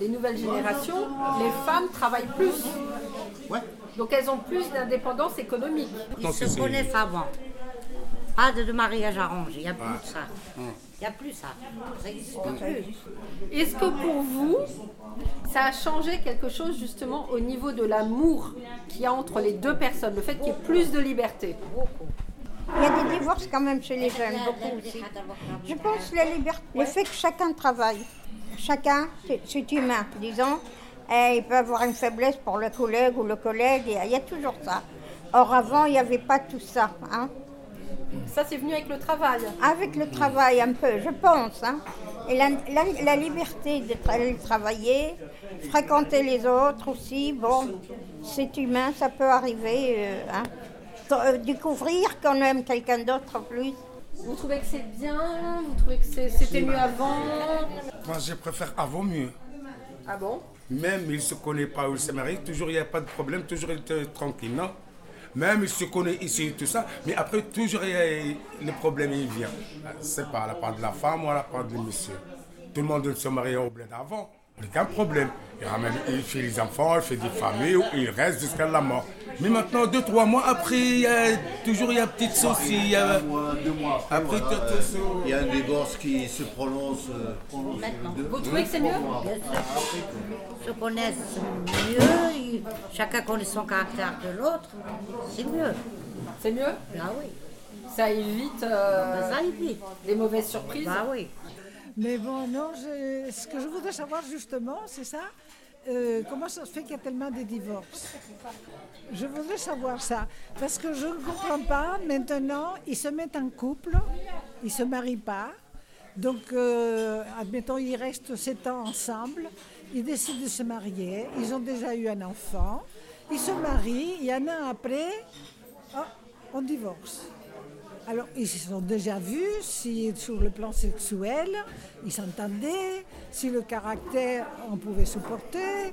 Les nouvelles générations, les femmes travaillent plus. Ouais. Donc elles ont plus d'indépendance économique. Ils se connaissent avant. Pas de, de mariage arrangé, il n'y a plus de ça. Il n'y a plus ça. Ça n'existe plus. Est-ce que pour vous, ça a changé quelque chose justement au niveau de l'amour qu'il y a entre les deux personnes, le fait qu'il y ait plus de liberté? Il y a des divorces quand même chez les jeunes, beaucoup aussi. Je pense la liberté, le fait que chacun travaille. Chacun, c'est- humain, disons. Et il peut avoir une faiblesse pour le collègue ou le collègue, il y a toujours ça. Or, avant, il n'y avait pas tout ça. Hein. Ça, c'est venu avec le travail. Avec le travail, un peu, je pense. Hein. Et la, la- la liberté de tra- travailler, fréquenter les autres aussi, bon, c'est humain, ça peut arriver. euh, hein. Euh, Découvrir qu'on aime quelqu'un d'autre en plus. Vous trouvez que c'est bien Vous trouvez que c'était mieux avant? Moi, je préfère avant mieux. Ah bon? Même il ne se connaît pas ou il se marie, toujours il n'y a pas de problème, toujours il est tranquille, non? Même il se connaît ici et tout ça, mais après toujours il y a- le problème il vient. C'est pas la part de la femme ou la part du monsieur. Tout le monde se marie au bled avant, aucun problème. Il ramène, fait les enfants, il fait des familles, il reste jusqu'à la mort. Mais maintenant, deux, trois mois après, il y a toujours il y a un petit souci. il y a- Un mois, deux mois après, voilà, il y a un divorce qui se prononce. euh, deux- Vous trouvez que c'est mieux Bien sûr. Ils se connaissent mieux, chacun connaît son caractère de l'autre. C'est mieux. C'est mieux Ah oui. Ça évite euh, Ben, ça évite. les mauvaises surprises Bah oui. Mais bon, non, ce que je voudrais savoir justement, c'est ça. euh, comment ça se fait qu'il y a tellement de divorces? Je voudrais savoir ça. Parce que je ne comprends pas. Maintenant, ils se mettent en couple, ils ne se marient pas. Donc, euh, admettons, ils restent sept ans ensemble. Ils décident de se marier. Ils ont déjà eu un enfant. Ils se marient. Et un an après, oh, on divorce. Alors, ils se sont déjà vus, si sur le plan sexuel, ils s'entendaient, si le caractère, on pouvait supporter.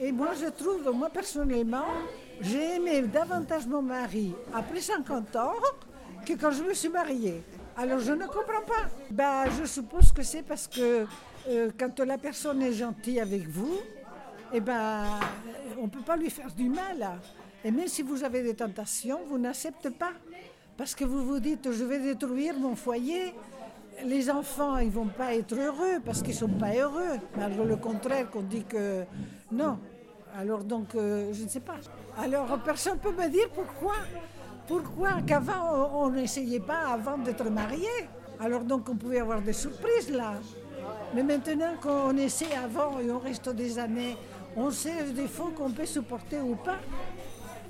Et moi, je trouve, moi personnellement, j'ai aimé davantage mon mari après 50 ans que quand je me suis mariée. Alors, je ne comprends pas. Ben, je suppose que c'est parce que euh, quand la personne est gentille avec vous, eh ben, on ne peut pas lui faire du mal. Et même si vous avez des tentations, vous n'acceptez pas. Parce que vous vous dites, je vais détruire mon foyer. Les enfants, ils vont pas être heureux parce qu'ils sont pas heureux. Malgré le contraire, qu'on dit que non. Alors donc, euh, je ne sais pas. Alors, personne ne peut me dire pourquoi. Pourquoi qu'avant, on n'essayait pas avant d'être marié Alors donc, on pouvait avoir des surprises là. Mais maintenant qu'on essaie avant et on reste des années, on sait des fois qu'on peut supporter ou pas.